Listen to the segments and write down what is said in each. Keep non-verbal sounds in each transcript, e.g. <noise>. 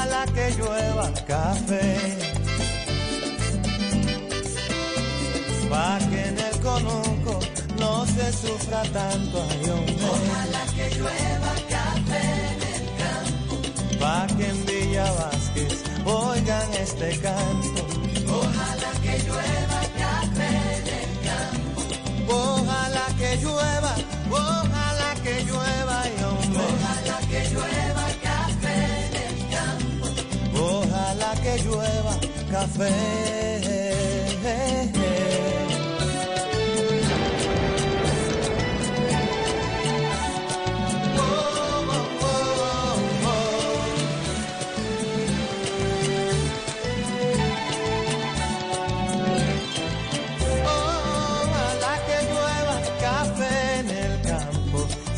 Ojalá que llueva café. Pa' que en el conuco no se sufra tanto, Ojalá que llueva café en el campo. Pa' que en Villa Vázquez oigan este canto. Ojalá que llueva café en el campo. Ojalá que llueva, ojalá que llueva, y hombre. Que llueva café.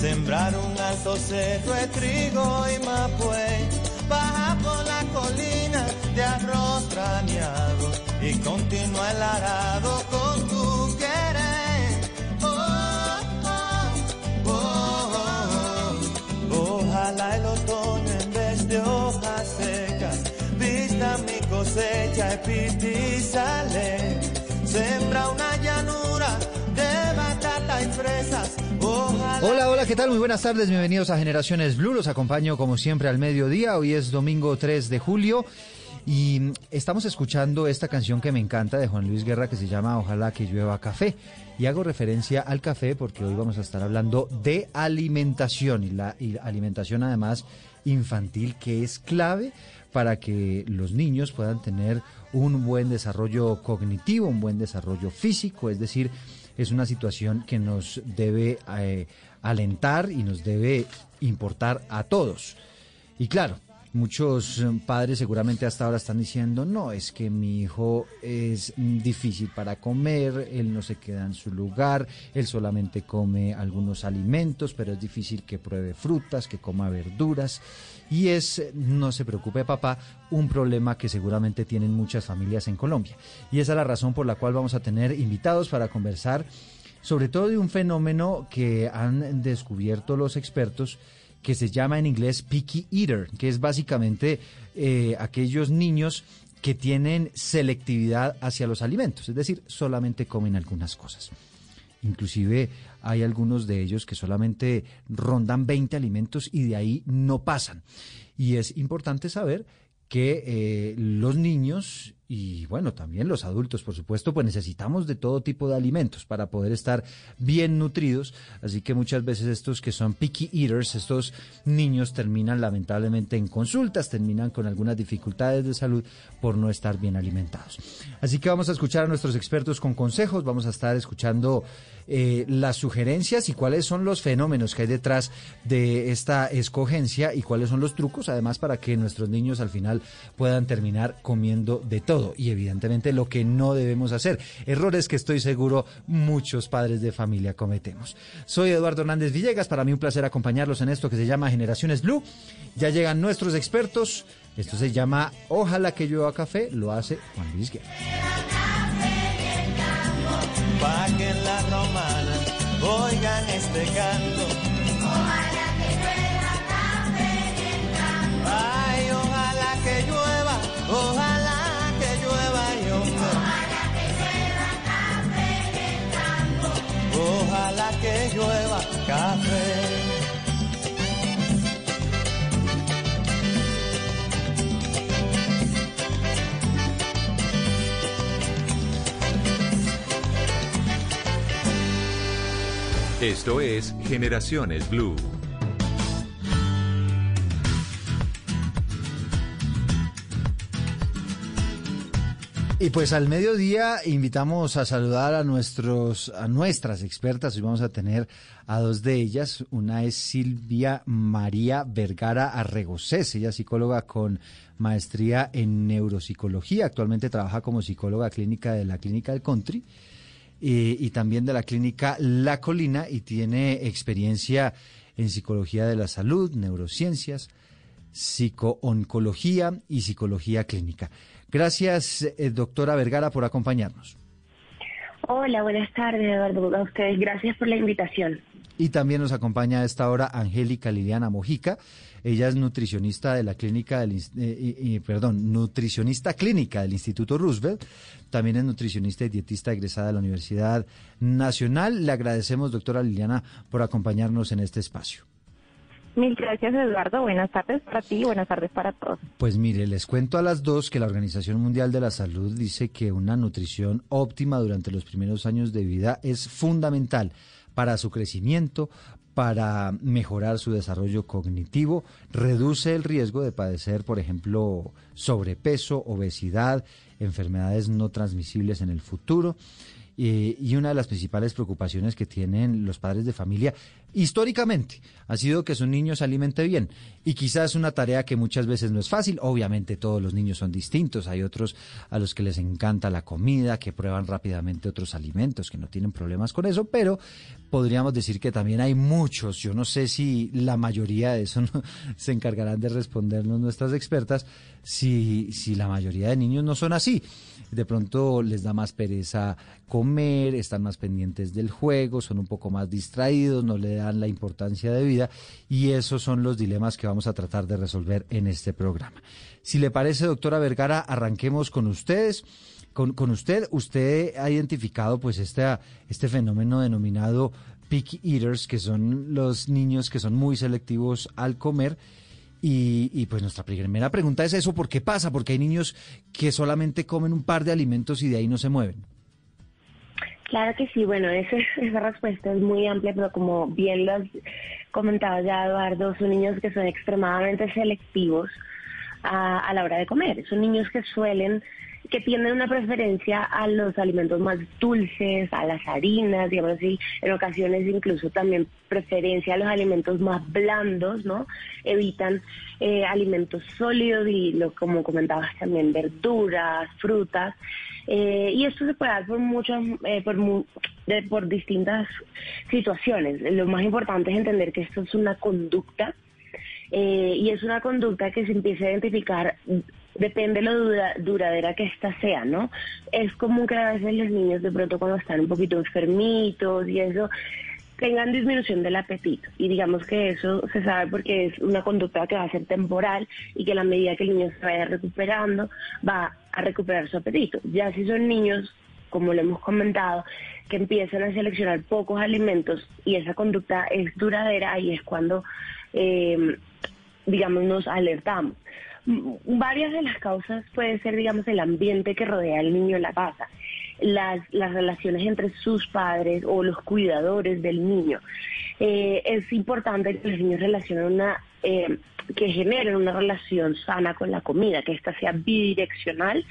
Sembrar un alto cerro de trigo y mapuey, continúa el arado con tu querer. Oh, oh, oh, Ojalá el otoño en vez de hojas secas vista mi cosecha y sale. Sembra una llanura de batata y fresas. Hola, hola, ¿qué tal? Muy buenas tardes, bienvenidos a Generaciones Blue. Los acompaño como siempre al mediodía. Hoy es domingo 3 de julio y estamos escuchando esta canción que me encanta de Juan Luis Guerra que se llama Ojalá que llueva café. Y hago referencia al café porque hoy vamos a estar hablando de alimentación y la alimentación además infantil que es clave para que los niños puedan tener un buen desarrollo cognitivo, un buen desarrollo físico, es decir, es una situación que nos debe eh, alentar y nos debe importar a todos. Y claro, Muchos eh, padres seguramente hasta ahora están diciendo, no, es que mi hijo es difícil para comer, él no se queda en su lugar, él solamente come algunos alimentos, pero es difícil que pruebe frutas, que coma verduras. Y es, no se preocupe papá, un problema que seguramente tienen muchas familias en Colombia. Y esa es la razón por la cual vamos a tener invitados para conversar sobre todo de un fenómeno que han descubierto los expertos que se llama en inglés picky eater, que es básicamente eh, aquellos niños que tienen selectividad hacia los alimentos, es decir, solamente comen algunas cosas. Inclusive hay algunos de ellos que solamente rondan 20 alimentos y de ahí no pasan. Y es importante saber que eh, los niños y bueno, también los adultos, por supuesto, pues necesitamos de todo tipo de alimentos para poder estar bien nutridos. Así que muchas veces estos que son picky eaters, estos niños terminan lamentablemente en consultas, terminan con algunas dificultades de salud por no estar bien alimentados. Así que vamos a escuchar a nuestros expertos con consejos, vamos a estar escuchando eh, las sugerencias y cuáles son los fenómenos que hay detrás de esta escogencia y cuáles son los trucos, además, para que nuestros niños al final puedan terminar comiendo de todo. Y evidentemente lo que no debemos hacer. Errores que estoy seguro muchos padres de familia cometemos. Soy Eduardo Hernández Villegas, para mí un placer acompañarlos en esto que se llama Generaciones Blue. Ya llegan nuestros expertos. Esto se llama Ojalá que llueva café, lo hace Juan Luis Guerra. Pa' que en la romana oigan este canto. Ojalá que llueva café en el campo. Ay, ojalá que llueva, ojalá que llueva yo. Ojalá que llueva café en el campo. Ojalá que llueva café. Esto es Generaciones Blue. Y pues al mediodía invitamos a saludar a nuestros a nuestras expertas. Hoy vamos a tener a dos de ellas. Una es Silvia María Vergara Arregocés, ella es psicóloga con maestría en neuropsicología. Actualmente trabaja como psicóloga clínica de la Clínica del Country eh, y también de la Clínica La Colina y tiene experiencia en psicología de la salud, neurociencias, psicooncología y psicología clínica. Gracias, eh, doctora Vergara, por acompañarnos. Hola, buenas tardes, Eduardo. A ustedes, gracias por la invitación. Y también nos acompaña a esta hora Angélica Liliana Mojica. Ella es nutricionista de la clínica del, eh, y- y, perdón, nutricionista clínica del Instituto Roosevelt. También es nutricionista y dietista egresada de la Universidad Nacional. Le agradecemos, doctora Liliana, por acompañarnos en este espacio. Mil gracias, Eduardo. Buenas tardes para ti y buenas tardes para todos. Pues mire, les cuento a las dos que la Organización Mundial de la Salud dice que una nutrición óptima durante los primeros años de vida es fundamental para su crecimiento, para mejorar su desarrollo cognitivo, reduce el riesgo de padecer, por ejemplo, sobrepeso, obesidad, enfermedades no transmisibles en el futuro. Eh, y una de las principales preocupaciones que tienen los padres de familia históricamente ha sido que su niño se alimente bien. Y quizás una tarea que muchas veces no es fácil. Obviamente todos los niños son distintos. Hay otros a los que les encanta la comida, que prueban rápidamente otros alimentos, que no tienen problemas con eso. Pero podríamos decir que también hay muchos. Yo no sé si la mayoría de eso <laughs> no- se encargarán de respondernos nuestras expertas. Si, si la mayoría de niños no son así de pronto les da más pereza comer, están más pendientes del juego, son un poco más distraídos, no le dan la importancia de vida y esos son los dilemas que vamos a tratar de resolver en este programa. Si le parece, doctora Vergara, arranquemos con ustedes. Con, con usted, usted ha identificado pues este, este fenómeno denominado picky eaters, que son los niños que son muy selectivos al comer. Y, y, pues nuestra primera pregunta es eso, ¿por qué pasa? Porque hay niños que solamente comen un par de alimentos y de ahí no se mueven. Claro que sí, bueno, esa, <laughs> esa respuesta es muy amplia, pero como bien lo has comentado ya, Eduardo, son niños que son extremadamente selectivos a, a la hora de comer. Son niños que suelen, que tienen una preferencia a los alimentos más dulces, a las harinas, digamos así, en ocasiones incluso también preferencia a los alimentos más blandos, ¿no? Evitan eh, alimentos sólidos y, lo, como comentabas también, verduras, frutas. Eh, y esto se puede dar por muchas, eh, por, por distintas situaciones. Lo más importante es entender que esto es una conducta eh, y es una conducta que se empieza a identificar, depende de lo dura- duradera que ésta sea, ¿no? Es común que a veces los niños de pronto cuando están un poquito enfermitos y eso tengan disminución del apetito y digamos que eso se sabe porque es una conducta que va a ser temporal y que a la medida que el niño se vaya recuperando va a recuperar su apetito. Ya si son niños como lo hemos comentado, que empiezan a seleccionar pocos alimentos y esa conducta es duradera, ahí es cuando, eh, digamos, nos alertamos. M- Varias de las causas puede ser, digamos, el ambiente que rodea al niño en la casa, las, las relaciones entre sus padres o los cuidadores del niño. eh, es importante que los niños relacionen una, eh, que generen una relación sana con la comida, que ésta sea bidireccional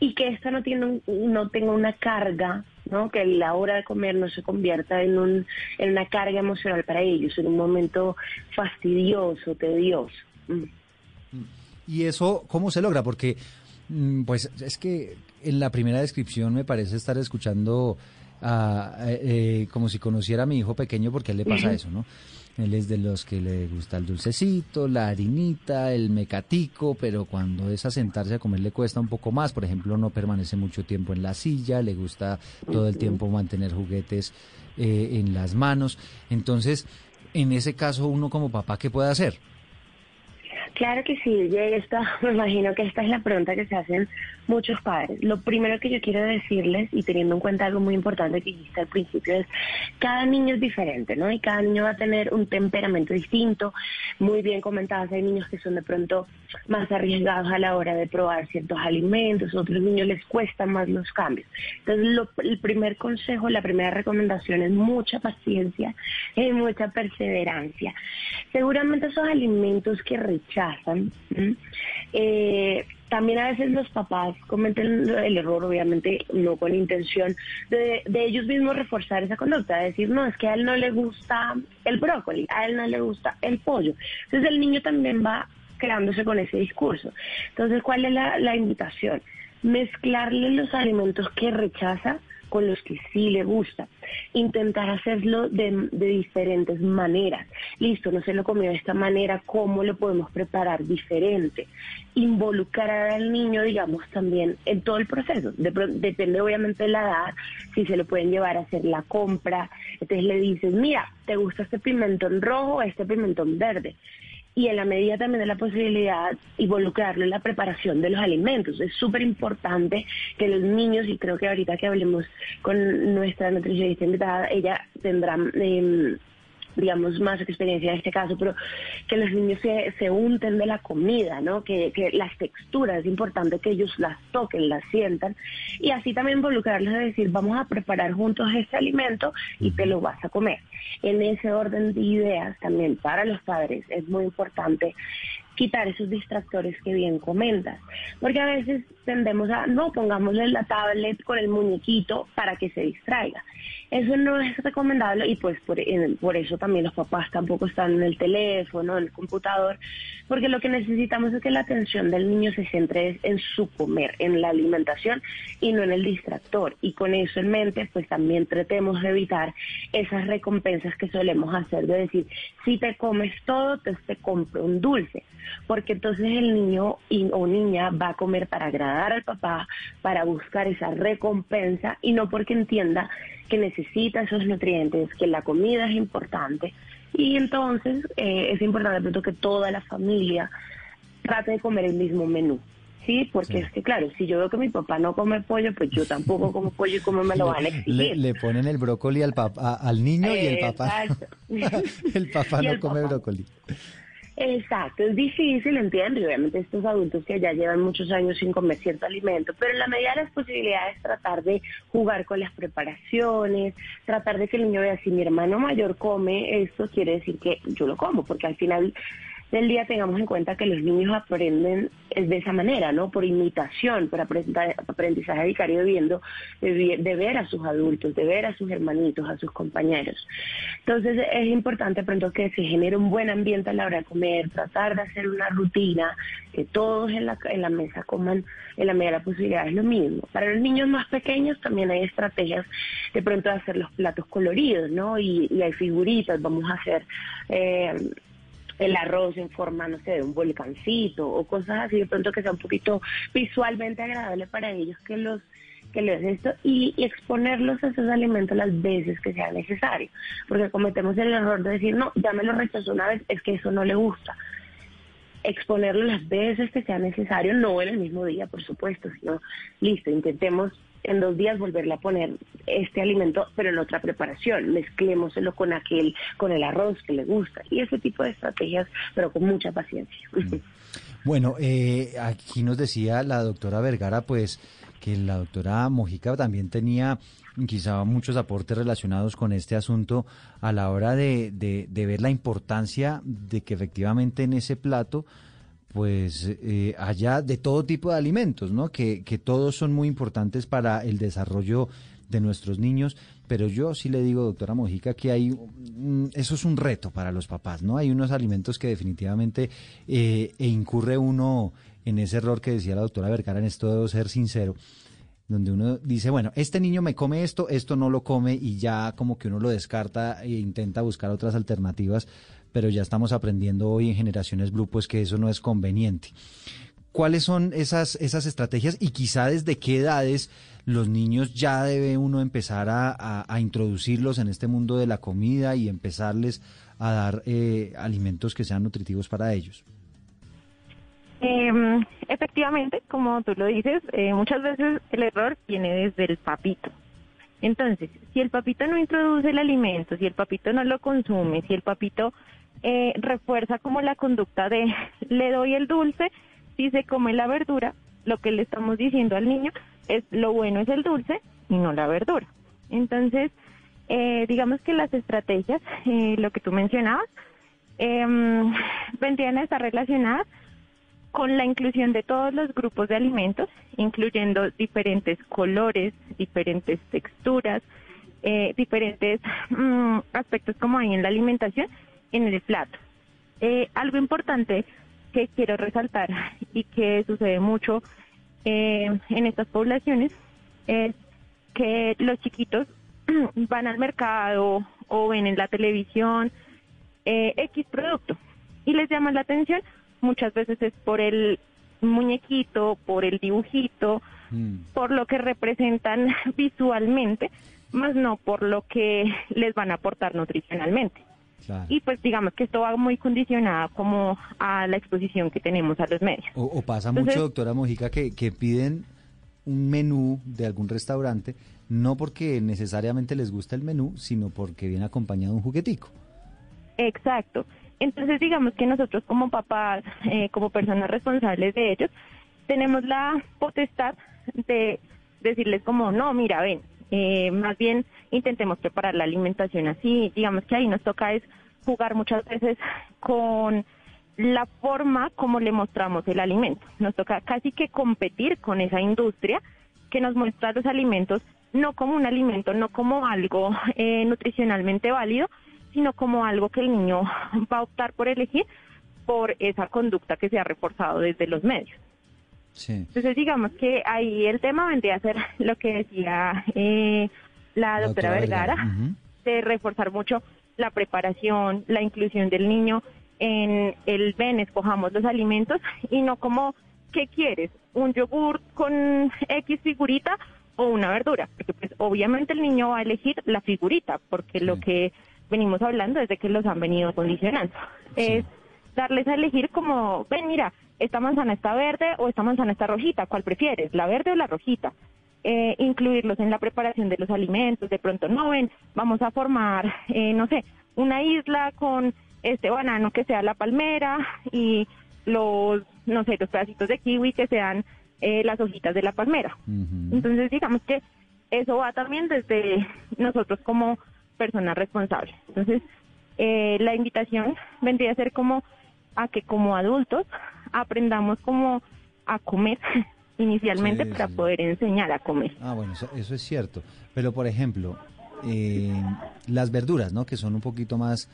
y que ésta no, tiene no tenga una carga, ¿no? que la hora de comer no se convierta en, un, en una carga emocional para ellos, en un momento fastidioso, tedioso. Mm. ¿Y eso cómo se logra? Porque, mm, pues, es que en la primera descripción me parece estar escuchando eh, como si conociera a mi hijo pequeño porque a él le pasa eso, ¿no? Él es de los que le gusta el dulcecito, la harinita, el mecatico, pero cuando es a sentarse a comer le cuesta un poco más. Por ejemplo, no permanece mucho tiempo en la silla, le gusta todo el tiempo mantener juguetes eh, en las manos. Entonces, en ese caso, uno como papá, ¿qué puede hacer? Claro que sí, esta, <laughs> me imagino que esta es la pregunta que se hacen muchos padres. Lo primero que yo quiero decirles, y teniendo en cuenta algo muy importante que dijiste al principio, es cada niño es diferente, ¿no? Y cada niño va a tener un temperamento distinto. Muy bien comentadas, hay niños que son de pronto más arriesgados a la hora de probar ciertos alimentos, otros niños les cuestan más los cambios. Entonces, el primer consejo, la primera recomendación es mucha paciencia y mucha perseverancia. Seguramente esos alimentos que rechazan, eh, también a veces los papás cometen el error, obviamente no con intención, de, ellos mismos reforzar esa conducta, de decir, no, es que a él no le gusta el brócoli, a él no le gusta el pollo. Entonces el niño también va quedándose con ese discurso. Entonces, ¿cuál es la, la invitación? Mezclarle los alimentos que rechaza con los que sí le gusta. Intentar hacerlo de, diferentes maneras. Listo, no se lo comió de esta manera, ¿cómo lo podemos preparar diferente? Involucrar al niño, digamos, también en todo el proceso. depende obviamente de la edad, si se lo pueden llevar a hacer la compra. Entonces le dices, mira, ¿te gusta este pimentón rojo o este pimentón verde? Y en la medida también de la posibilidad involucrarlo en la preparación de los alimentos. Es súper importante que los niños, y creo que ahorita que hablemos con nuestra nutricionista invitada, ella tendrá... Eh, digamos, más experiencia en este caso, pero que los niños se, se unten de la comida, ¿no? Que, que, las texturas, es importante que ellos las toquen, las sientan, y así también involucrarles a decir, vamos a preparar juntos este alimento y te lo vas a comer. En ese orden de ideas, también para los padres, es muy importante quitar esos distractores que bien comentas. Porque a veces tendemos a, no, pongámosle la tablet con el muñequito para que se distraiga. Eso no es recomendable y pues por, por eso también los papás tampoco están en el teléfono, en el computador, porque lo que necesitamos es que la atención del niño se centre en su comer, en la alimentación y no en el distractor. Y con eso en mente, pues también tratemos de evitar esas recompensas que solemos hacer, de decir, si te comes todo, entonces te compro un dulce porque entonces el niño o niña va a comer para agradar al papá, para buscar esa recompensa y no porque entienda que necesita esos nutrientes, que la comida es importante. Y entonces eh, es importante que toda la familia trate de comer el mismo menú. Sí, porque es que claro, si yo veo que mi papá no come pollo, pues yo tampoco como pollo y cómo me lo van a exigir. Le, ponen el brócoli al papá, al niño y el papá, <laughs> el papá <laughs> no come brócoli. Exacto, es difícil, entiendo, y obviamente estos adultos que ya llevan muchos años sin comer cierto alimento, pero en la medida de las posibilidades tratar de jugar con las preparaciones, tratar de que el niño vea si mi hermano mayor come esto, quiere decir que yo lo como, porque al final del día tengamos en cuenta que los niños aprenden de esa manera, ¿no? Por imitación, por aprendizaje vicario viendo, de, de, ver a sus adultos, de ver a sus hermanitos, a sus compañeros. Entonces es importante pronto que se genere un buen ambiente a la hora de comer, tratar de hacer una rutina, que todos en la, en la mesa coman en la medida de la posibilidad, es lo mismo. Para los niños más pequeños también hay estrategias de pronto de hacer los platos coloridos, ¿no? Y, y hay figuritas, vamos a hacer... Eh, el arroz en forma, no sé, de un volcancito o cosas así, de pronto que sea un poquito visualmente agradable para ellos que los que les esto y, exponerlos a esos alimentos las veces que sea necesario, porque cometemos el error de decir, no, ya me lo rechazó una vez, es que eso no le gusta. Exponerlo las veces que sea necesario, no en el mismo día, por supuesto, sino, listo, intentemos en dos días volverle a poner este alimento, pero en otra preparación. Mezclémoselo con aquel, con el arroz que le gusta. Y ese tipo de estrategias, pero con mucha paciencia. Bueno, eh, aquí nos decía la doctora Vergara, pues que la doctora Mojica también tenía quizá muchos aportes relacionados con este asunto a la hora de, de, ver la importancia de que efectivamente en ese plato pues eh, haya de todo tipo de alimentos, ¿no? Que, que todos son muy importantes para el desarrollo de nuestros niños, pero yo sí le digo, doctora Mojica, que hay, eso es un reto para los papás, ¿no? Hay unos alimentos que definitivamente eh, e incurre uno en ese error que decía la doctora Vergara, en esto de ser sincero, donde uno dice, bueno, este niño me come esto, esto no lo come y ya como que uno lo descarta e intenta buscar otras alternativas, pero ya estamos aprendiendo hoy en generaciones Blue pues que eso no es conveniente. ¿Cuáles son esas, esas estrategias y quizá desde qué edades los niños ya debe uno empezar a, introducirlos en este mundo de la comida y empezarles a dar eh, alimentos que sean nutritivos para ellos? Eh, efectivamente, como tú lo dices, eh, muchas veces el error viene desde el papito. Entonces, si el papito no introduce el alimento, si el papito no lo consume, si el papito eh, refuerza como la conducta de <laughs> le doy el dulce, si se come la verdura, lo que le estamos diciendo al niño es lo bueno es el dulce y no la verdura. Entonces, eh, digamos que las estrategias, <laughs> eh, lo que tú mencionabas, em, vendrían a estar relacionadas con la inclusión de todos los grupos de alimentos, incluyendo diferentes colores, diferentes texturas, eh, diferentes mm, aspectos como hay en la alimentación en el plato. algo importante que quiero resaltar <laughs> y que sucede mucho eh, en estas poblaciones es que los chiquitos <clears throat> van al mercado o ven en la televisión eh, X producto y les llama la atención. Muchas veces es por el muñequito, por el dibujito, mm. por lo que representan <laughs> visualmente, más no por lo que <laughs> les van a aportar nutricionalmente. Y pues digamos que esto va muy condicionado como a la exposición que tenemos a los medios. O, pasa mucho, doctora Mojica, que, que piden un menú de algún restaurante, no porque necesariamente les gusta el menú, sino porque viene acompañado de un juguetico. Exacto. Entonces digamos que nosotros como papás, eh, como personas responsables de ellos, tenemos la potestad de decirles como, no, mira, ven, eh, más bien intentemos preparar la alimentación así. Digamos que ahí nos toca es jugar muchas veces con la forma como le mostramos el alimento. Nos toca casi que competir con esa industria que nos muestra los alimentos no como un alimento, no como algo eh, nutricionalmente válido, sino como algo que el niño va a optar por elegir por esa conducta que se ha reforzado desde los medios. Entonces, digamos que ahí el tema vendría a ser <laughs> lo que decía eh, la, doctora, Vergara, de reforzar mucho la preparación, la inclusión del niño en el ven, escojamos los alimentos y no como, ¿qué quieres? ¿Un yogur con X figurita o una verdura? Porque pues obviamente el niño va a elegir la figurita, porque lo que venimos hablando es de que los han venido condicionando. Es darles a elegir como, ven, mira, esta manzana está verde o esta manzana está rojita, ¿cuál prefieres, la verde o la rojita? Eh, incluirlos en la preparación de los alimentos, de pronto no ven, vamos a formar, eh, no sé, una isla con este banano que sea la palmera y los, no sé, los pedacitos de kiwi que sean eh, las hojitas de la palmera. Entonces, digamos que eso va también desde nosotros como personas responsables. Entonces, la invitación vendría a ser como a que como adultos aprendamos como a comer <laughs> inicialmente para poder enseñar a comer. Ah, bueno, eso, es cierto. Pero, por ejemplo, eh, las verduras, ¿no? Que son un poquito más,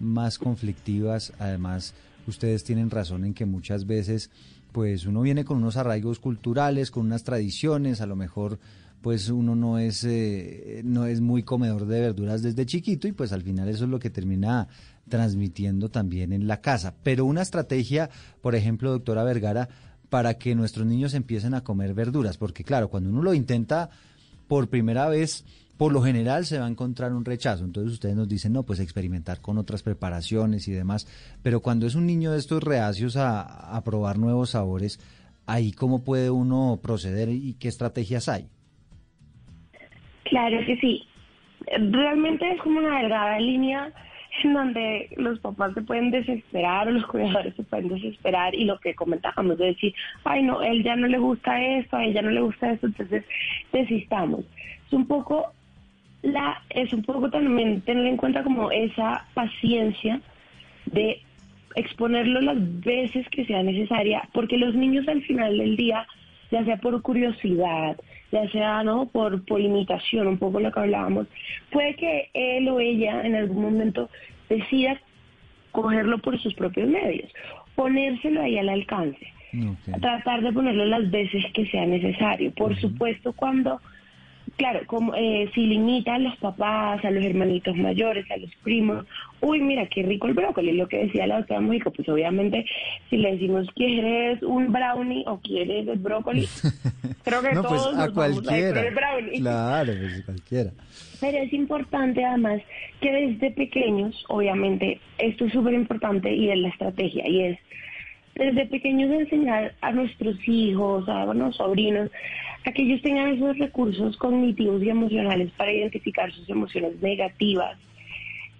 más conflictivas. Además, ustedes tienen razón en que muchas veces, pues, uno viene con unos arraigos culturales, con unas tradiciones, a lo mejor pues uno no es eh, no es muy comedor de verduras desde chiquito y pues al final eso es lo que termina transmitiendo también en la casa. Pero una estrategia, por ejemplo, doctora Vergara, para que nuestros niños empiecen a comer verduras, porque claro, cuando uno lo intenta por primera vez, por lo general se va a encontrar un rechazo. Entonces ustedes nos dicen, no, pues experimentar con otras preparaciones y demás. Pero cuando es un niño de estos reacios a, a probar nuevos sabores, ahí cómo puede uno proceder y qué estrategias hay. Claro que sí. Realmente es como una delgada línea en donde los papás se pueden desesperar o los cuidadores se pueden desesperar y lo que comentábamos de decir, ay no, él ya no le gusta esto, a ella no le gusta esto, entonces desistamos. Es un poco la, es un poco también tener en cuenta como esa paciencia de exponerlo las veces que sea necesaria, porque los niños al final del día, ya sea por curiosidad, ya sea no por, por imitación, un poco lo que hablábamos, puede que él o ella en algún momento decida cogerlo por sus propios medios, ponérselo ahí al alcance, tratar de ponerlo las veces que sea necesario. Por supuesto, cuando claro, como eh, si limita a los papás, a los hermanitos mayores, a los primos, uy, mira, qué rico el brócoli, lo que decía la doctora Mónica, pues obviamente si le decimos, ¿quieres un brownie o quieres el brócoli? <laughs> Creo que no, pues todos a nos vamos a cualquiera. el brownie. Claro, pues cualquiera. Pero es importante además que desde pequeños, obviamente, esto es súper importante y es la estrategia, y es desde pequeños enseñar a nuestros hijos, a los sobrinos, a que ellos tengan esos recursos cognitivos y emocionales para identificar sus emociones negativas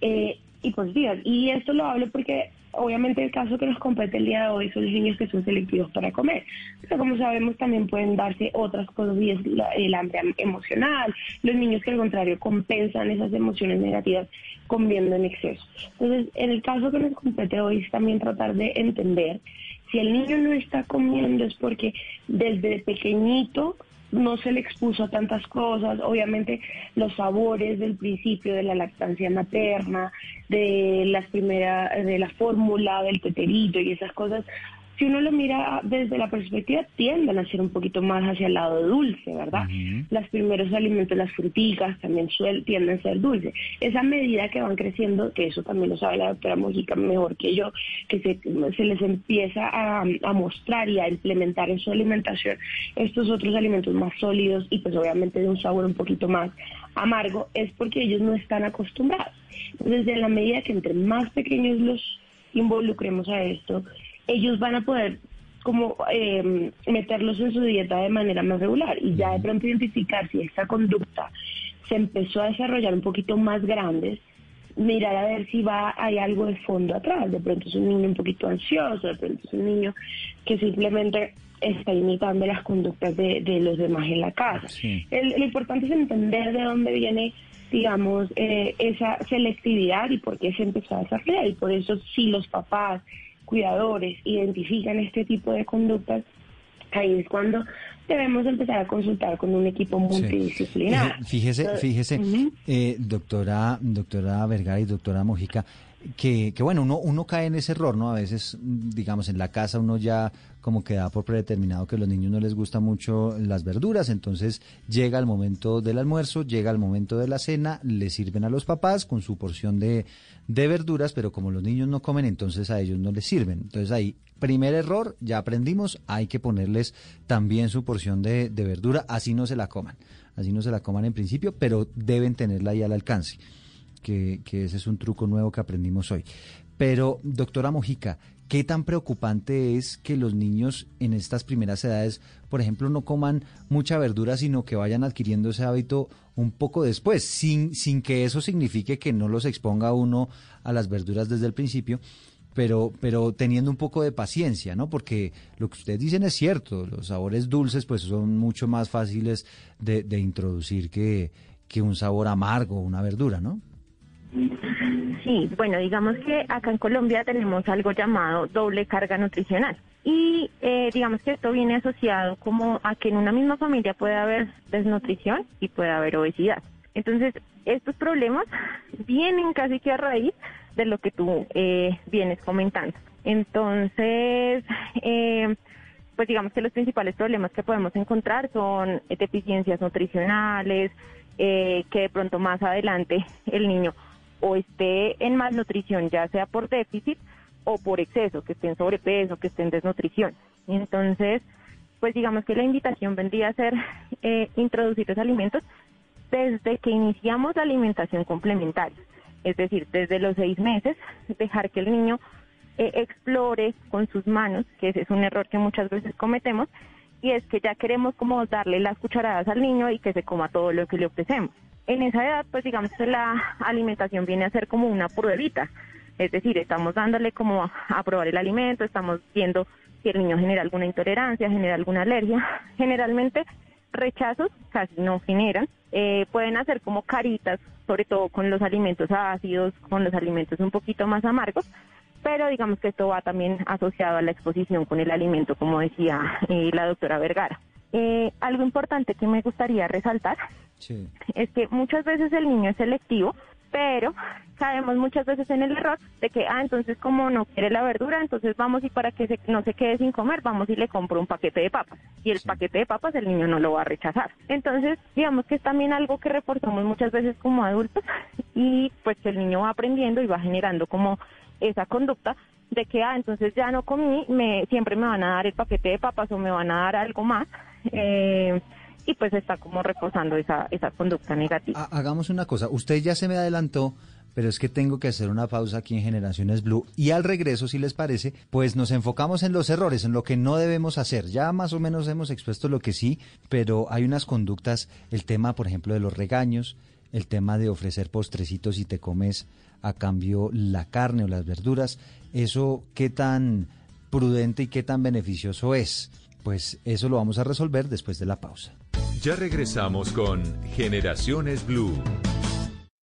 eh, y positivas. Y esto lo hablo porque obviamente el caso que nos compete el día de hoy son los niños que son selectivos para comer. Pero como sabemos también pueden darse otras cosas y es el hambre am- emocional, los niños que al contrario compensan esas emociones negativas comiendo en exceso. Entonces, en el caso que nos compete hoy es también tratar de entender si el niño no está comiendo es porque desde pequeñito no se le expuso a tantas cosas, obviamente los sabores del principio de la lactancia materna, de las primeras, de la fórmula, del teterito y esas cosas, si uno lo mira desde la perspectiva, tienden a ser un poquito más hacia el lado dulce, ¿verdad? Los primeros alimentos, las fruticas, también suel, tienden a ser dulces. Esa medida que van creciendo, que eso también lo sabe la doctora Mojica mejor que yo, que se, se les empieza a, a mostrar y a implementar en su alimentación estos otros alimentos más sólidos y pues obviamente de un sabor un poquito más amargo, es porque ellos no están acostumbrados. Entonces, en la medida que entre más pequeños los involucremos a esto, ellos van a poder como eh, meterlos en su dieta de manera más regular y ya de pronto identificar si esta conducta se empezó a desarrollar un poquito más grandes, mirar a ver si va hay algo de fondo atrás, de pronto es un niño un poquito ansioso, de pronto es un niño que simplemente está imitando las conductas de, de los demás en la casa. Sí. El- lo importante es entender de dónde viene, digamos, eh, esa selectividad y por qué se empezó a desarrollar. Y por eso si los papás, cuidadores, identifican este tipo de conductas, ahí es cuando debemos empezar a consultar con un equipo multidisciplinar. Fíjese, fíjese, eh, doctora, doctora Vergara y doctora Mojica, que, que bueno, uno, uno cae en ese error, ¿no? A veces, digamos, en la casa uno ya como que da por predeterminado que los niños no les gustan mucho las verduras, entonces llega el momento del almuerzo, llega el momento de la cena, le sirven a los papás con su porción de, de verduras, pero como los niños no comen, entonces a ellos no les sirven. Entonces ahí, primer error, ya aprendimos, hay que ponerles también su porción de, de verdura, así no se la coman, así no se la coman en principio, pero deben tenerla ahí al alcance que, ese es un truco nuevo que aprendimos hoy. Pero, doctora Mojica, ¿qué tan preocupante es que los niños en estas primeras edades, por ejemplo, no coman mucha verdura, sino que vayan adquiriendo ese hábito un poco después, sin, sin que eso signifique que no los exponga uno a las verduras desde el principio? pero, pero teniendo un poco de paciencia, ¿no? Porque lo que ustedes dicen es cierto, los sabores dulces pues son mucho más fáciles de, de introducir que, que un sabor amargo, una verdura, ¿no? Sí, bueno, digamos que acá en Colombia tenemos algo llamado doble carga nutricional. Y eh, digamos que esto viene asociado como a que en una misma familia puede haber desnutrición y puede haber obesidad. Entonces, estos problemas vienen casi que a raíz de lo que tú eh, vienes comentando. Entonces, eh, pues digamos que los principales problemas que podemos encontrar son deficiencias nutricionales, eh, que de pronto más adelante el niño o esté en malnutrición, ya sea por déficit o por exceso, que esté en sobrepeso, que esté en desnutrición. Entonces, pues digamos que la invitación vendría a ser eh, introducir los alimentos desde que iniciamos la alimentación complementaria, es decir, desde los seis meses, dejar que el niño eh, explore con sus manos, que ese es un error que muchas veces cometemos, y es que ya queremos como darle las cucharadas al niño y que se coma todo lo que le ofrecemos. en esa edad, pues digamos que la alimentación viene a ser como una pruebita. Es decir, estamos dándole como a, probar el alimento, estamos viendo si el niño genera alguna intolerancia, genera alguna alergia. Generalmente rechazos casi no generan. Eh, pueden hacer como caritas, sobre todo con los alimentos ácidos, con los alimentos un poquito más amargos, pero digamos que esto va también asociado a la exposición con el alimento, como decía eh, la doctora Vergara. Eh, algo importante que me gustaría resaltar es que muchas veces el niño es selectivo, pero caemos muchas veces en el error de que, ah, entonces como no quiere la verdura, entonces vamos y para que no se quede sin comer, vamos y le compro un paquete de papas. Y el paquete de papas el niño no lo va a rechazar. Entonces, digamos que es también algo que reforzamos muchas veces como adultos y pues que el niño va aprendiendo y va generando como esa conducta de que, ah, entonces ya no comí, me, siempre me van a dar el paquete de papas o me van a dar algo más. Eh, y pues está como reforzando esa, esa conducta negativa. Hagamos una cosa, usted ya se me adelantó, pero es que tengo que hacer una pausa aquí en Generaciones Blue y al regreso, si les parece, pues nos enfocamos en los errores, en lo que no debemos hacer. Ya más o menos hemos expuesto lo que sí, pero hay unas conductas, el tema, por ejemplo, de los regaños, el tema de ofrecer postrecitos y te comes a cambio la carne o las verduras, eso qué tan prudente y qué tan beneficioso es. Pues eso lo vamos a resolver después de la pausa. Ya regresamos con Generaciones Blue.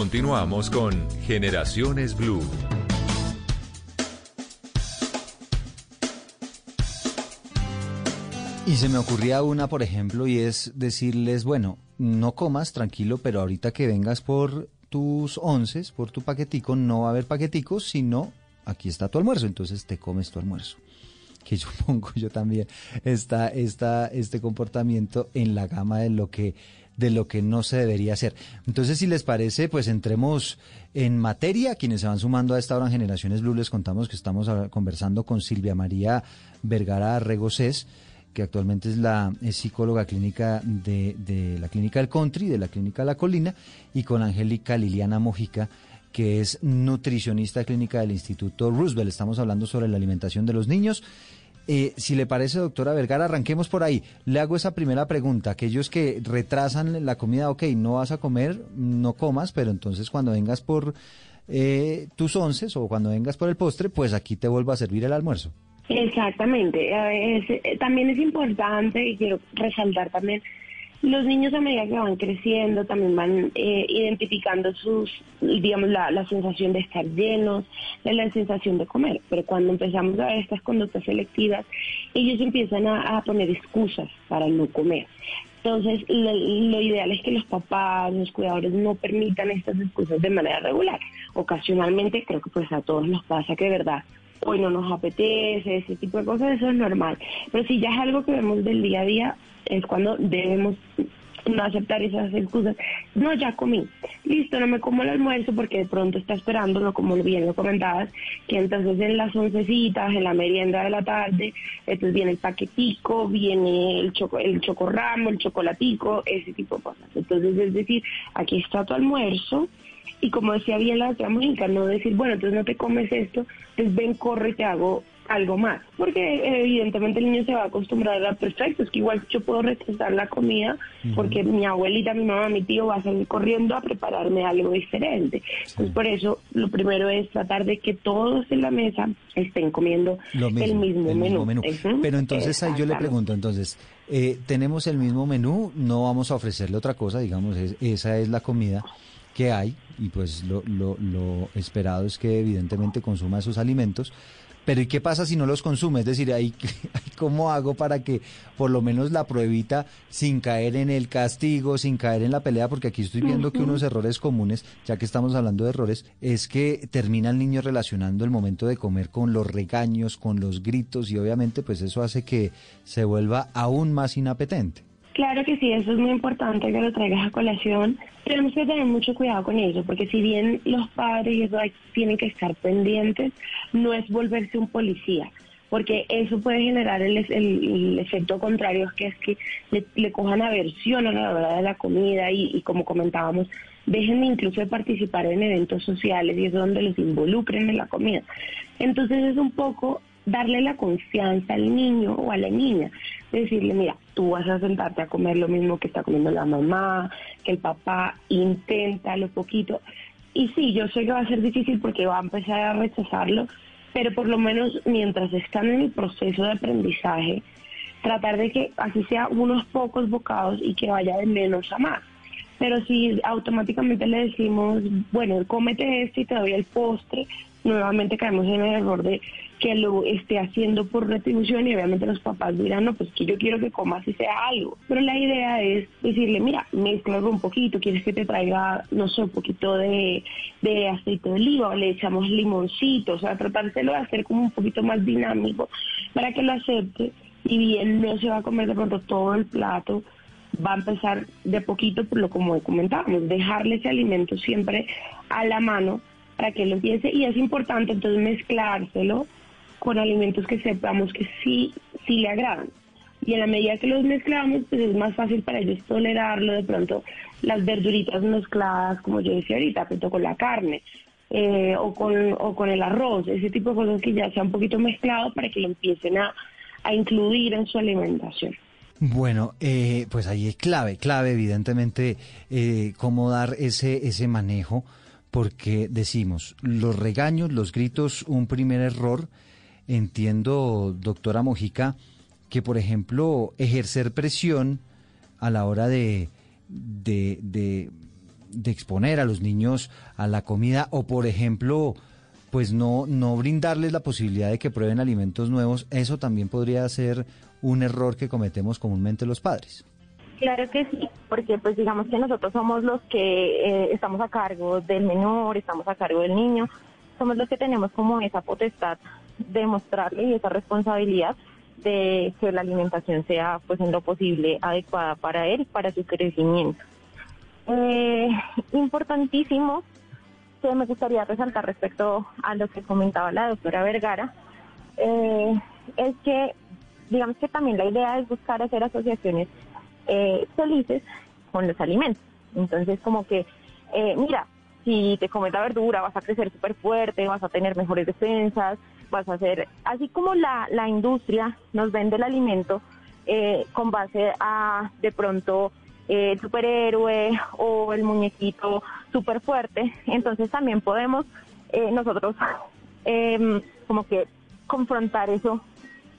Continuamos con Generaciones Blue. Y se me ocurría una, por ejemplo, y es decirles, bueno, no comas tranquilo, pero ahorita que vengas por tus once, por tu paquetico, no va a haber paqueticos, sino aquí está tu almuerzo, entonces te comes tu almuerzo. Que yo <laughs> pongo yo también está este comportamiento en la gama de lo que de lo que no se debería hacer. Entonces, si les parece, pues entremos en materia. Quienes se van sumando a esta hora en Generaciones Blue, les contamos que estamos conversando con Silvia María Vergara Regocés, que actualmente es la psicóloga clínica de, la Clínica del Country, de la Clínica La Colina, y con Angélica Liliana Mojica, que es nutricionista clínica del Instituto Roosevelt. Estamos hablando sobre la alimentación de los niños. Eh, si le parece, doctora Vergara, arranquemos por ahí. Le hago esa primera pregunta. Aquellos que retrasan la comida, ok, no vas a comer, no comas, pero entonces cuando vengas por eh, tus once o cuando vengas por el postre, pues aquí te vuelvo a servir el almuerzo. Exactamente. Eh, también es importante y quiero resaltar también los niños a medida que van creciendo también van eh, identificando sus, digamos, la, sensación de estar llenos, la sensación de comer. Pero cuando empezamos a ver estas conductas selectivas, ellos empiezan a, poner excusas para no comer. Entonces, lo, lo, ideal es que los papás, los cuidadores no permitan estas excusas de manera regular. Ocasionalmente, creo que pues a todos nos pasa que de verdad hoy no nos apetece, ese tipo de cosas, eso es normal. Pero si ya es algo que vemos del día a día, es cuando debemos no aceptar esas excusas. No, ya comí. Listo, no me como el almuerzo porque de pronto está esperando, no como bien lo comentabas, que entonces en las oncecitas, en la merienda de la tarde, entonces viene el paquetico, viene el, choco, el chocorramo, el chocolatico, ese tipo de cosas. Entonces, es decir, aquí está tu almuerzo, y como decía bien la otra Mónica, no decir, bueno, entonces no te comes esto, pues ven, corre te hago algo más, porque evidentemente el niño se va a acostumbrar a perfecto, es que igual yo puedo retrasar la comida porque mi abuelita, mi mamá, mi tío va a salir corriendo a prepararme algo diferente. Entonces por eso lo primero es tratar de que todos en la mesa estén comiendo el mismo menú. Pero entonces ahí yo le pregunto, entonces, eh, tenemos el mismo menú, no vamos a ofrecerle otra cosa, digamos, esa es la comida que hay y pues lo, lo, lo esperado es que evidentemente consuma esos alimentos pero ¿y qué pasa si no los consume? Es decir, <laughs> ahí, ¿cómo hago para que por lo menos la pruebita, sin caer en el castigo, sin caer en la pelea? Porque aquí estoy viendo que unos errores comunes, ya que estamos hablando de errores, es que termina el niño relacionando el momento de comer con los regaños, con los gritos, y obviamente pues eso hace que se vuelva aún más inapetente. Claro que sí, eso es muy importante que lo traigas a colación. Tenemos que tener mucho cuidado con eso, porque si bien los padres y eso tienen que estar pendientes, no es volverse un policía, porque eso puede generar el, efecto contrario, que es que le, cojan aversión a la hora de la comida y, y como comentábamos, dejen incluso de participar en eventos sociales y es donde los involucren en la comida. Entonces es un poco darle la confianza al niño o a la niña, decirle, mira, tú vas a sentarte a comer lo mismo que está comiendo la mamá, que el papá, intenta lo poquito. Y sí, yo sé que va a ser difícil porque va a empezar a rechazarlo, pero por lo menos mientras están en el proceso de aprendizaje, tratar de que así sea unos pocos bocados y que vaya de menos a más. Pero si automáticamente le decimos, bueno, cómete esto y te doy el postre, nuevamente caemos en el error de que lo esté haciendo por retribución y obviamente los papás dirán, no, pues que yo quiero que comas y sea algo. Pero la idea es decirle, mira, mezclalo un poquito, quieres que te traiga, no sé, un poquito de, de aceite de oliva le echamos limoncito, o sea, tratárselo de hacer como un poquito más dinámico para que lo acepte y bien no se va a comer de pronto todo el plato, va a empezar de poquito por lo como comentábamos, dejarle ese alimento siempre a la mano para que lo empiece y es importante entonces mezclárselo con alimentos que sepamos que sí, sí le agradan. Y en la medida que los mezclamos, pues es más fácil para ellos tolerarlo, de pronto las verduritas mezcladas, como yo decía ahorita, junto con la carne, eh, o, con, o con el arroz, ese tipo de cosas que ya sea un poquito mezclado para que lo empiecen a, a incluir en su alimentación. Bueno, eh, pues ahí es clave, clave evidentemente eh, cómo dar ese, ese manejo porque decimos, los regaños, los gritos, un primer error. Entiendo, doctora Mojica, que por ejemplo ejercer presión a la hora de, de, exponer a los niños a la comida o por ejemplo pues no, no brindarles la posibilidad de que prueben alimentos nuevos, eso también podría ser un error que cometemos comúnmente los padres. Claro que sí, porque pues digamos que nosotros somos los que eh, estamos a cargo del menor, estamos a cargo del niño, somos los que tenemos como esa potestad de mostrarle y esa responsabilidad de que la alimentación sea pues en lo posible adecuada para él, para su crecimiento. Eh, importantísimo que me gustaría resaltar respecto a lo que comentaba la doctora Vergara, eh, es que digamos que también la idea es buscar hacer asociaciones eh, felices con los alimentos. Entonces, como que, eh, mira, si te comes la verdura vas a crecer súper fuerte, vas a tener mejores defensas, vas a hacer, así como la, la industria nos vende el alimento eh, con base a de pronto el superhéroe o el muñequito súper fuerte, entonces también podemos nosotros em, como que confrontar eso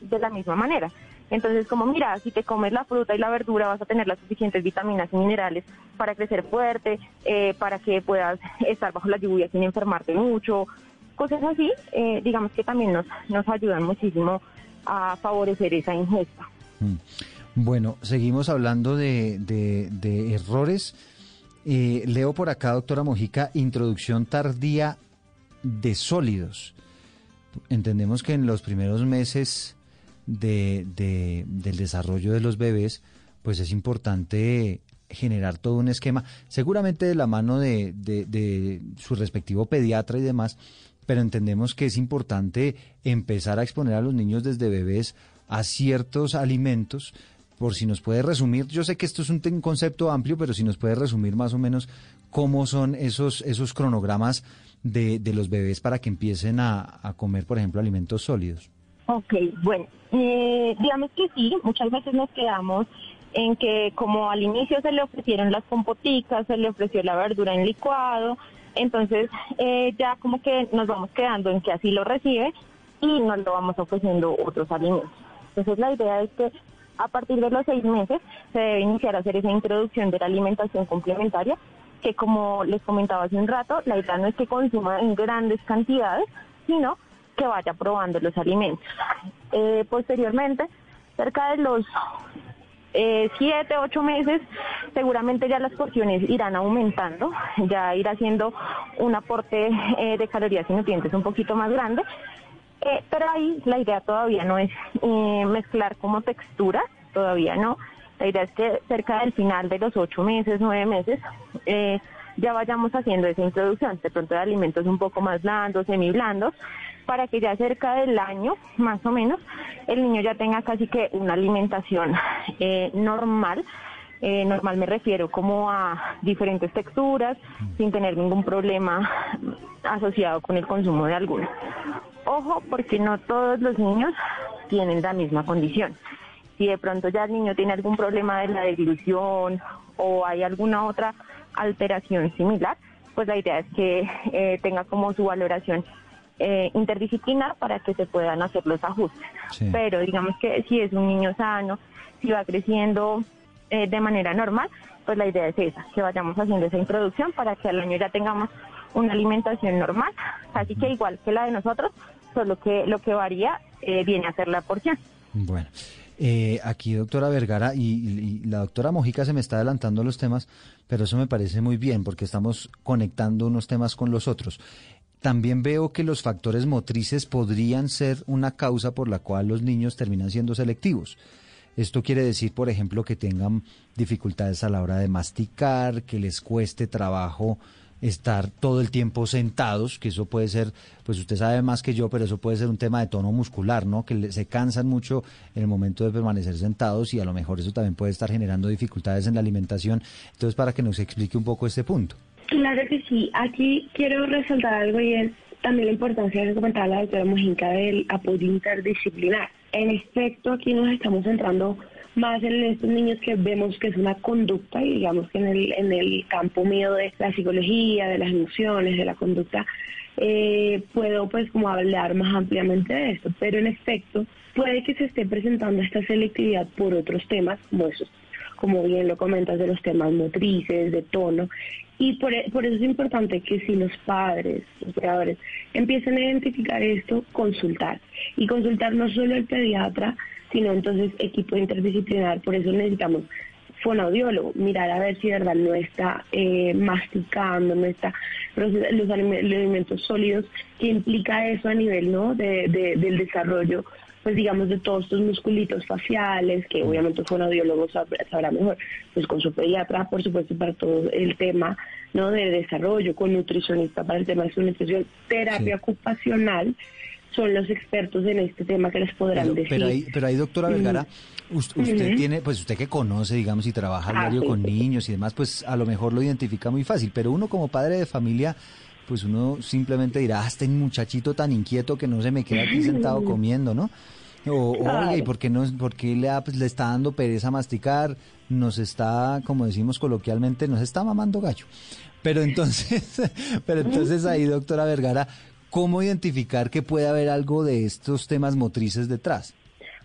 de la misma manera. Entonces, como mira, si te comes la fruta y la verdura vas a tener las suficientes vitaminas y minerales para crecer fuerte, eh, para que puedas estar bajo la lluvia sin enfermarte mucho, cosas así, eh, digamos que también nos, nos ayudan muchísimo a favorecer esa ingesta. Mm. Bueno, seguimos hablando de, de, errores. Eh, leo por acá, doctora Mojica, introducción tardía de sólidos. Entendemos que en los primeros meses de, del desarrollo de los bebés, pues es importante generar todo un esquema, seguramente de la mano de, de, su respectivo pediatra y demás, pero entendemos que es importante empezar a exponer a los niños desde bebés a ciertos alimentos. Por si nos puede resumir, yo sé que esto es un, concepto amplio, pero si nos puede resumir más o menos cómo son esos, esos cronogramas de, de los bebés para que empiecen a, a comer, por ejemplo, alimentos sólidos. Ok, bueno, eh, digamos que sí, muchas veces nos quedamos en que como al inicio se le ofrecieron las compoticas, se le ofreció la verdura en licuado, entonces eh, ya como que nos vamos quedando en que así lo recibe y nos lo vamos ofreciendo otros alimentos. Entonces la idea es que a partir de los seis meses se debe iniciar a hacer esa introducción de la alimentación complementaria, que como les comentaba hace un rato, la idea no es que consuma en grandes cantidades, sino que vaya probando los alimentos. Eh, posteriormente, cerca de los eh, siete, ocho meses, seguramente ya las porciones irán aumentando, ya irá haciendo un aporte eh, de calorías y nutrientes un poquito más grande. pero ahí la idea todavía no es mezclar como textura, todavía no. La idea es que cerca del final de los ocho meses, nueve meses, eh, ya vayamos haciendo esa introducción, de pronto de alimentos un poco más blandos, semiblandos, para que ya cerca del año, más o menos, el niño ya tenga casi que una alimentación eh, normal. Eh, normal me refiero como a diferentes texturas, sin tener ningún problema asociado con el consumo de alguno. Ojo, porque no todos los niños tienen la misma condición. Si de pronto ya el niño tiene algún problema de la deglución o hay alguna otra alteración similar, pues la idea es que eh, tenga como su valoración eh, interdisciplinar para que se puedan hacer los ajustes. Pero digamos que si es un niño sano, si va creciendo eh, de manera normal, pues la idea es esa, que vayamos haciendo esa introducción para que al año ya tengamos una alimentación normal, así que igual que la de nosotros, solo que lo que varía viene a ser la porción. Bueno, eh, aquí, doctora Vergara, y, la doctora Mojica se me está adelantando los temas, pero eso me parece muy bien porque estamos conectando unos temas con los otros. También veo que los factores motrices podrían ser una causa por la cual los niños terminan siendo selectivos. Esto quiere decir, por ejemplo, que tengan dificultades a la hora de masticar, que les cueste trabajo estar todo el tiempo sentados, que eso puede ser, pues usted sabe más que yo, pero eso puede ser un tema de tono muscular, ¿no? Que se cansan mucho en el momento de permanecer sentados y a lo mejor eso también puede estar generando dificultades en la alimentación. Entonces, para que nos explique un poco este punto. Claro que sí. Aquí quiero resaltar algo y es también la importancia que comentaba la doctora Mojica del apoyo interdisciplinar. En efecto, aquí nos estamos centrando más en estos niños que vemos que es una conducta y digamos que en el, en el campo mío de la psicología, de las emociones, de la conducta, eh, puedo pues como hablar más ampliamente de esto, pero en efecto puede que se esté presentando esta selectividad por otros temas como esos como bien lo comentas, de los temas motrices, de tono. Y por, por eso es importante que si los padres, los creadores, empiecen a identificar esto, consultar. Y consultar no solo el pediatra, sino entonces equipo interdisciplinar. Por eso necesitamos fonaudiólogo, mirar a ver si de verdad no está eh, masticando, no está los alimentos sólidos, que implica eso a nivel ¿no? de, del desarrollo, pues digamos, de todos estos musculitos faciales, que obviamente un fonaudiólogo sabrá, mejor, pues con su pediatra, por supuesto, para todo el tema no de desarrollo, con nutricionista para el tema de su nutrición, terapia ocupacional, son los expertos en este tema que les podrán decir. Pero ahí, pero ahí doctora Vergara, usted, tiene, pues usted que conoce, digamos, y trabaja a diario con niños y demás, pues a lo mejor lo identifica muy fácil, pero uno como padre de familia, pues uno simplemente dirá, ah, este muchachito tan inquieto que no se me queda aquí sentado comiendo, ¿no? O, oye, ¿y por qué, no, por qué le, pues, le está dando pereza masticar? Nos está, como decimos coloquialmente, nos está mamando gallo. Pero entonces, <laughs> pero entonces ahí, doctora Vergara, ¿cómo identificar que puede haber algo de estos temas motrices detrás?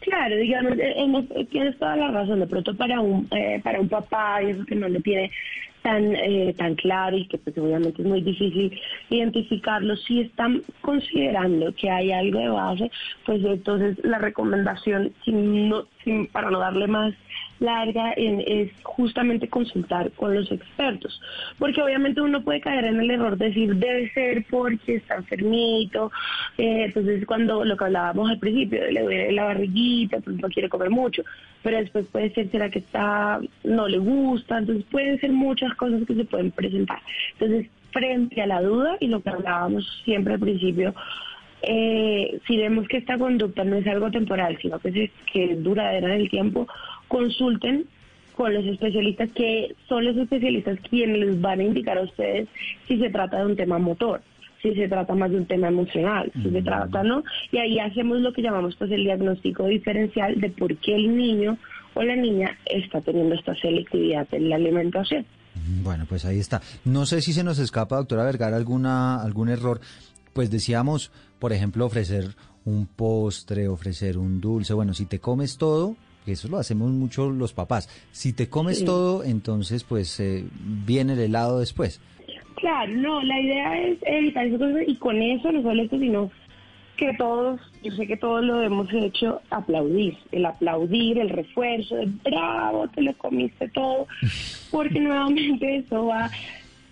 Claro, digamos, eh, tienes toda la razón. De pronto para un eh, para un papá y eso que no le tiene tan eh, tan claro y que pues obviamente es muy difícil identificarlo. Si están considerando que hay algo de base, pues entonces la recomendación, sin no, sin, para no darle más larga es justamente consultar con los expertos, porque obviamente uno puede caer en el error de decir debe ser porque está enfermito, eh, entonces cuando lo que hablábamos al principio, le duele la barriguita, pues no quiere comer mucho, pero después puede ser, será que está, no le gusta, entonces pueden ser muchas cosas que se pueden presentar. Entonces, frente a la duda y lo que hablábamos siempre al principio, eh, si vemos que esta conducta no es algo temporal, sino que es, que es duradera en el tiempo, consulten con los especialistas que son los especialistas quienes les van a indicar a ustedes si se trata de un tema motor, si se trata más de un tema emocional, si se trata, ¿no? Y ahí hacemos lo que llamamos pues el diagnóstico diferencial de por qué el niño o la niña está teniendo esta selectividad en la alimentación. Bueno, pues ahí está. No sé si se nos escapa, doctora Vergara, alguna, algún error. Pues decíamos, por ejemplo, ofrecer un postre, ofrecer un dulce. Bueno, si te comes todo, eso lo hacemos mucho los papás. Si te comes todo, entonces pues eh, viene el helado después. Claro, no, la idea es evitar eso y con eso no solo esto, sino que todos, yo sé que todos lo hemos hecho, aplaudir, el aplaudir, el refuerzo, el bravo, te lo comiste todo, porque <laughs> nuevamente eso va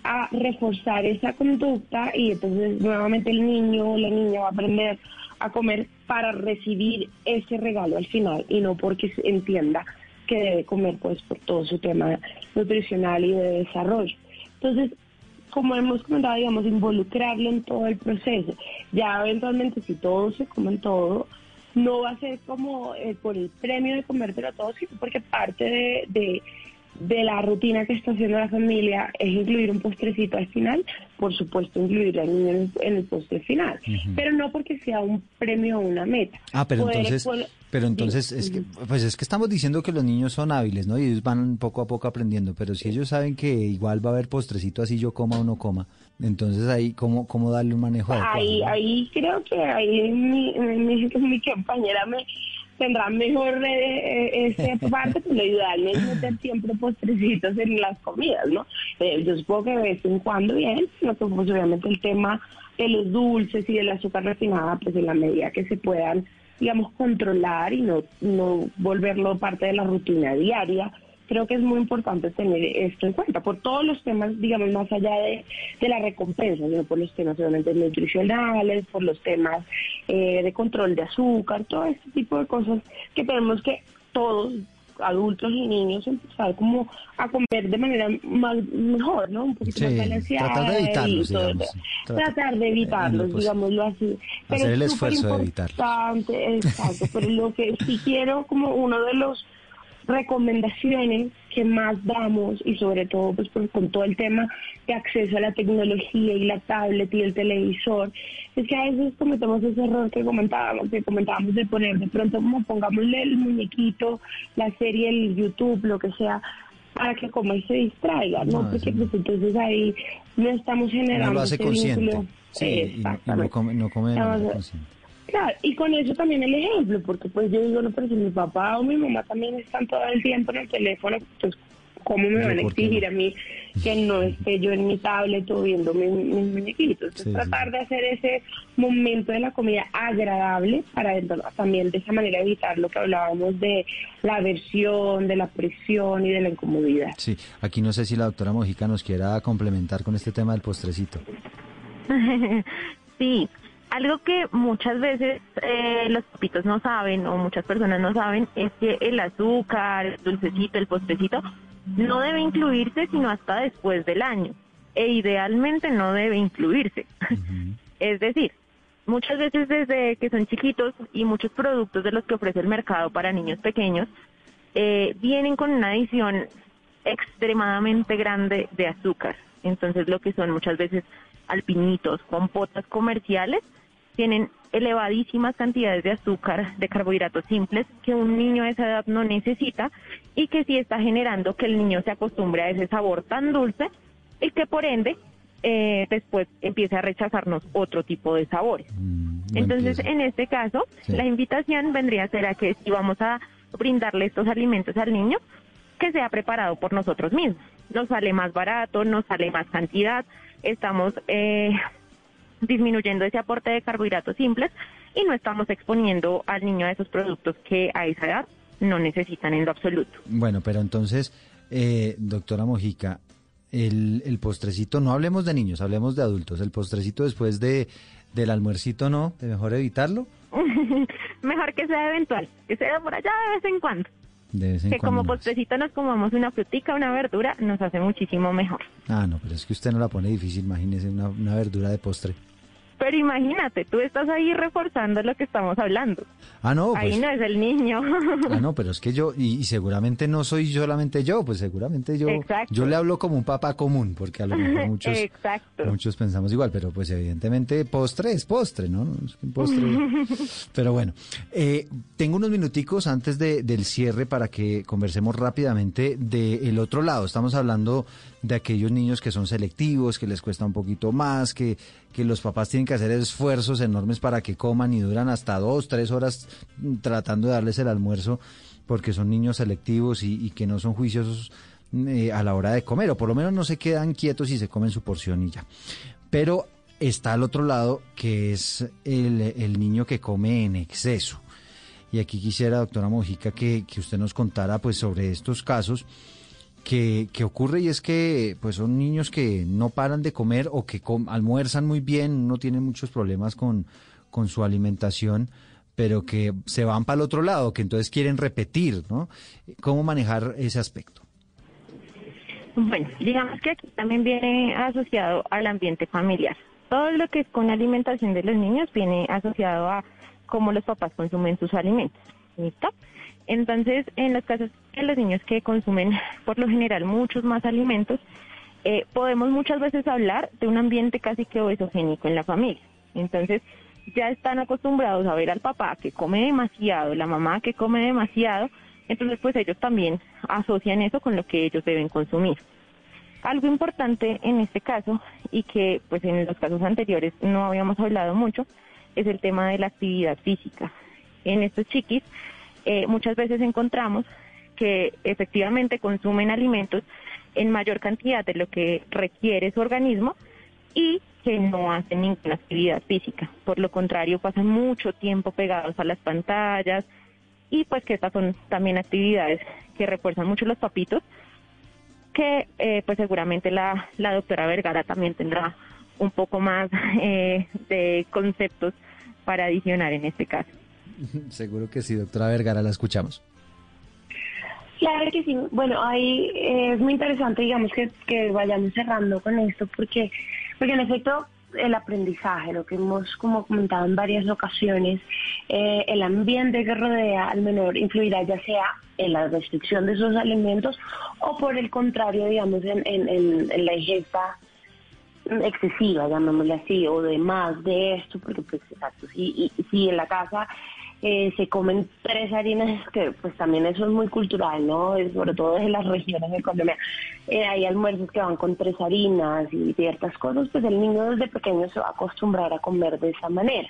a reforzar esa conducta y entonces nuevamente el niño o la niña va a aprender a comer para recibir ese regalo al final y no porque entienda que debe comer pues por todo su tema nutricional y de desarrollo. Entonces, como hemos comentado, digamos, involucrarlo en todo el proceso. Ya eventualmente si todos se comen todo, no va a ser como eh, por el premio de comértelo todo, sino porque parte de, de, de la rutina que está haciendo la familia es incluir un postrecito al final, por supuesto incluir al niño en el, en el postre final, pero no porque sea un premio o una meta. Ah, pero Poder entonces, pero entonces es que, pues es que estamos diciendo que los niños son hábiles, ¿no? Y ellos van poco a poco aprendiendo, pero si ellos saben que igual va a haber postrecito así yo coma o no coma, entonces ahí cómo cómo darle un manejo Ahí, ahí creo que ahí mi, mi, mi compañera me tendrá mejor eh, eh, esa <laughs> parte, pues lo ideal es meter siempre postrecitos en las comidas, ¿no? Eh, yo supongo que de vez en cuando bien, sino que pues obviamente el tema de los dulces y del azúcar refinada, pues en la medida que se puedan, digamos, controlar y no, no volverlo parte de la rutina diaria, creo que es muy importante tener esto en cuenta, por todos los temas, digamos, más allá de, de la recompensa, sino por los temas obviamente nutricionales, por los temas eh, de control de azúcar, todo este tipo de cosas que tenemos que todos, adultos y niños, empezar como a comer de manera más mejor, ¿no? Un poquito Sí, más balanceada. tratar de evitarlos, y todo digamos. Tratar, Tratar- de en evitarlos, lo posible. digámoslo así. Pero Hacer el es esfuerzo de evitarlos. exacto, pero lo que sí quiero como uno de los recomendaciones que más damos y sobre todo pues por- con todo el tema de acceso a la tecnología y la tablet y el televisor es que a veces cometemos ese error que comentábamos que comentábamos de poner de pronto como pongámosle el muñequito la serie el YouTube lo que sea para que como y se distraiga no, No, porque pues entonces ahí no estamos generando No lo hace ese consciente. vínculo. Sí, y no- y no, Exactamente. come, no come de manera Estamos- consciente. Claro, y con eso también el ejemplo, porque pues yo digo, no, pero si mi papá o mi mamá también están todo el tiempo en el teléfono, pues ¿cómo me van a ¿por qué exigir a mí que no esté yo en mi tablet o viendo mis, mis muñequitos? Entonces Sí, tratar sí. de hacer ese momento de la comida agradable para entonces, también de esa manera evitar lo que hablábamos de la aversión, de la presión y de la incomodidad. Sí, aquí no sé si la doctora Mojica nos quiera complementar con este tema del postrecito. <laughs> sí, algo que muchas veces eh, los papitos no saben o muchas personas no saben es que el azúcar, el dulcecito, el postrecito no debe incluirse sino hasta después del año e idealmente no debe incluirse. es decir, muchas veces desde que son chiquitos y muchos productos de los que ofrece el mercado para niños pequeños eh, vienen con una adición extremadamente grande de azúcar. Entonces lo que son muchas veces alpinitos, compotas comerciales, tienen elevadísimas cantidades de azúcar, de carbohidratos simples que un niño a esa edad no necesita y que sí está generando que el niño se acostumbre a ese sabor tan dulce y que por ende eh, después empiece a rechazarnos otro tipo de sabores. Mm, Entonces, en este caso, Sí. la invitación vendría a ser a que si vamos a brindarle estos alimentos al niño, que sea preparado por nosotros mismos. Nos sale más barato, nos sale más cantidad, estamos eh, disminuyendo ese aporte de carbohidratos simples y no estamos exponiendo al niño a esos productos que a esa edad no necesitan en lo absoluto. Bueno, pero entonces, eh, doctora Mojica, el, el postrecito, no hablemos de niños, hablemos de adultos. El postrecito después de del almuercito, ¿no? ¿De mejor evitarlo? <laughs> Mejor que sea eventual, que sea por allá de vez en cuando. De vez en Que cuando como postrecito nos comamos una frutica, una verdura, nos hace muchísimo mejor. Ah, no, pero es que usted no la pone difícil, imagínese una, una verdura de postre. Pero imagínate, tú estás ahí reforzando lo que estamos hablando. Ah, no, ahí pues. no es el niño. Ah, no, <laughs> pero es que yo, y, y seguramente no soy solamente yo, pues seguramente yo, Exacto. yo le hablo como un papá común, porque a lo mejor <laughs> muchos, Exacto. muchos pensamos igual, pero pues evidentemente postre es postre, ¿no? Postre. <laughs> pero bueno, eh, tengo unos minuticos antes de, del cierre para que conversemos rápidamente del otro lado. Estamos hablando de aquellos niños que son selectivos, que les cuesta un poquito más, que, que los papás tienen que hacer esfuerzos enormes para que coman y duran hasta dos, tres horas mm, tratando de darles el almuerzo porque son niños selectivos y, que no son juiciosos eh, a la hora de comer, o por lo menos no se quedan quietos y se comen su porción y ya. Pero está al otro lado que es el, el niño que come en exceso. Y aquí quisiera, doctora Mojica, que, que usted nos contara pues sobre estos casos que, que ocurre y es que pues son niños que no paran de comer o que almuerzan muy bien, no tienen muchos problemas con, con su alimentación, pero que se van para el otro lado, que entonces quieren repetir, ¿no? ¿Cómo manejar ese aspecto? Bueno, digamos que aquí también viene asociado al ambiente familiar. Todo lo que es con alimentación de los niños viene asociado a cómo los papás consumen sus alimentos. Entonces, en los casos de los niños que consumen <laughs> por lo general muchos más alimentos, eh, podemos muchas veces hablar de un ambiente casi que obesogénico en la familia. Entonces, ya están acostumbrados a ver al papá que come demasiado, la mamá que come demasiado, entonces pues ellos también asocian eso con lo que ellos deben consumir. Algo importante en este caso y que pues en los casos anteriores no habíamos hablado mucho es el tema de la actividad física. En estos chiquis eh, muchas veces encontramos que efectivamente consumen alimentos en mayor cantidad de lo que requiere su organismo y que no hacen ninguna actividad física. Por lo contrario, pasan mucho tiempo pegados a las pantallas y pues que estas son también actividades que refuerzan mucho los papitos, que eh, pues seguramente la, la doctora Vergara también tendrá un poco más <laughs> eh, de conceptos para adicionar en este caso. <laughs> Seguro que sí, doctora Vergara, la escuchamos. Claro que sí. Bueno, ahí eh, es muy interesante, digamos, que, que vayamos cerrando con esto, porque, porque en efecto el aprendizaje, lo que hemos como comentado en varias ocasiones, eh, el ambiente que rodea al menor influirá ya sea en la restricción de esos alimentos o por el contrario, digamos, en, en, la ingesta excesiva, llamémosle así, o de más de esto, porque pues exacto, si, y, si en la casa eh, se comen tres harinas, que pues también eso es muy cultural, ¿no? Sobre todo en las regiones de Colombia. Eh, hay almuerzos que van con tres harinas y ciertas cosas, pues el niño desde pequeño se va a acostumbrar a comer de esa manera.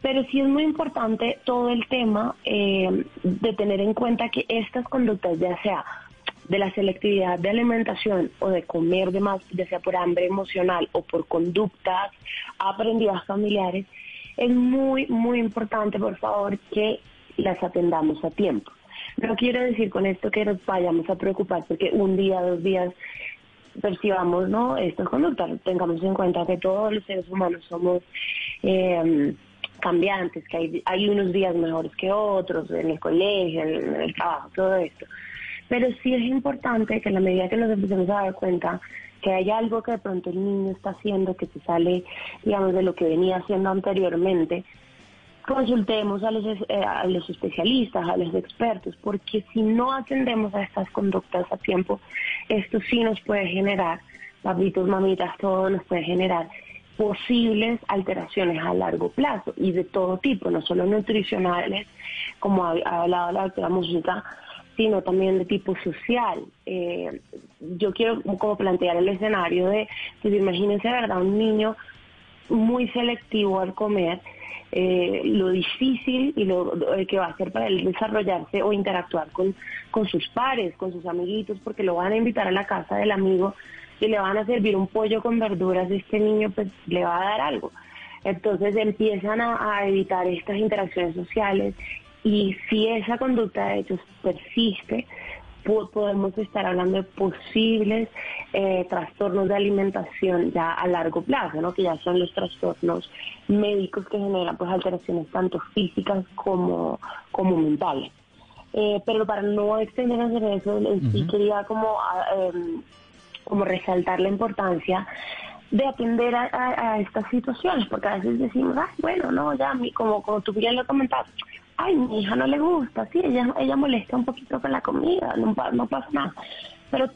Pero sí es muy importante todo el tema eh, de tener en cuenta que estas conductas, ya sea de la selectividad de alimentación o de comer de más, ya sea por hambre emocional o por conductas aprendidas familiares, es muy, muy importante, por favor, que las atendamos a tiempo. No quiero decir con esto que nos vayamos a preocupar porque un día, dos días percibamos ¿no? estas conductas. Tengamos en cuenta que todos los seres humanos somos eh, cambiantes, que hay, hay unos días mejores que otros en el colegio, en el trabajo, todo esto. Pero sí es importante que a la medida que nos empecemos a dar cuenta que hay algo que de pronto el niño está haciendo que se sale, digamos, de lo que venía haciendo anteriormente, consultemos a los, eh, a los especialistas, a los expertos, porque si no atendemos a estas conductas a tiempo, esto sí nos puede generar, papitos, mamitas, todo nos puede generar posibles alteraciones a largo plazo y de todo tipo, no solo nutricionales, como ha, hablado la doctora Música, sino también de tipo social. Eh, yo quiero como plantear el escenario de, pues imagínense, ¿verdad? Un niño muy selectivo al comer, eh, lo difícil y lo, que va a ser para él desarrollarse o interactuar con, con sus pares, con sus amiguitos, porque lo van a invitar a la casa del amigo y le van a servir un pollo con verduras, este niño pues le va a dar algo. Entonces empiezan a evitar estas interacciones sociales y si esa conducta de hecho persiste, podemos estar hablando de posibles eh, trastornos de alimentación ya a largo plazo, ¿no? que ya son los trastornos médicos que generan pues alteraciones tanto físicas como, como mentales. Eh, pero para no extendernos en eso, sí quería como, ah, em, como resaltar la importancia de atender a, estas situaciones, porque a veces decimos, ah, bueno, no, ya, como, como tú bien lo comentabas, ay, mi hija no le gusta, sí, ella, ella molesta un poquito con la comida, no, pasa nada. Pero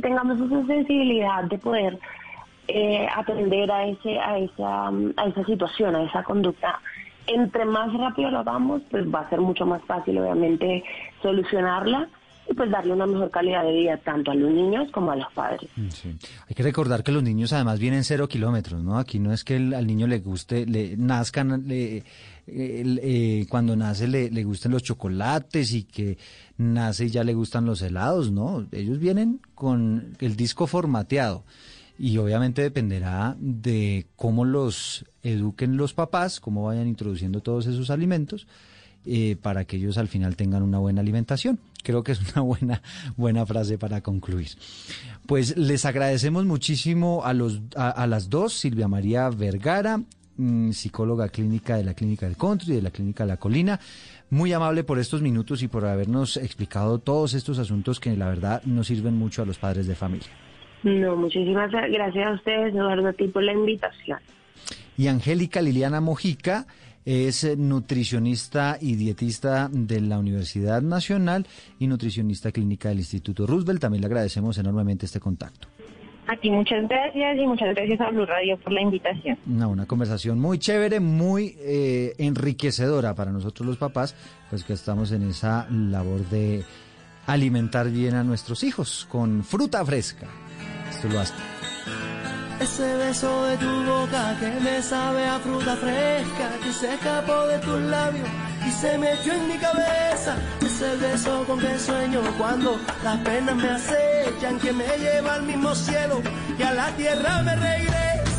tengamos esa sensibilidad de poder eh, atender a, ese, a, esa, a esa situación, a esa conducta. Entre más rápido lo hagamos, pues va a ser mucho más fácil, obviamente, solucionarla y pues darle una mejor calidad de vida tanto a los niños como a los padres. Mm, Hay que recordar que los niños además vienen cero kilómetros, ¿no? Aquí no es que al niño le guste, le nazcan, eh, cuando nace le, le gusten los chocolates y que nace y ya le gustan los helados, ¿no? Ellos vienen con el disco formateado y obviamente dependerá de cómo los eduquen los papás, cómo vayan introduciendo todos esos alimentos eh, para que ellos al final tengan una buena alimentación. Creo que es una buena, buena frase para concluir. Pues les agradecemos muchísimo a, los, a, las dos, Silvia María Vergara mm, psicóloga clínica de la Clínica del Country y de la Clínica La Colina. Muy amable por estos minutos y por habernos explicado todos estos asuntos que la verdad nos sirven mucho a los padres de familia. No, muchísimas gracias a ustedes, Eduardo, a ti por la invitación. Y Angélica Liliana Mojica es eh, nutricionista y dietista de la Universidad Nacional y nutricionista clínica del Instituto Roosevelt. También le agradecemos enormemente este contacto. A ti muchas gracias y muchas gracias a Blue Radio por la invitación. No, una conversación muy chévere, muy eh, enriquecedora para nosotros los papás, pues que estamos en esa labor de alimentar bien a nuestros hijos con fruta fresca. Esto lo hace. Ese beso de tu boca que me sabe a fruta fresca que se escapó de tus labios y se metió en mi cabeza. Ese beso con que sueño cuando las penas me acechan, que me lleva al mismo cielo y a la tierra me regresa.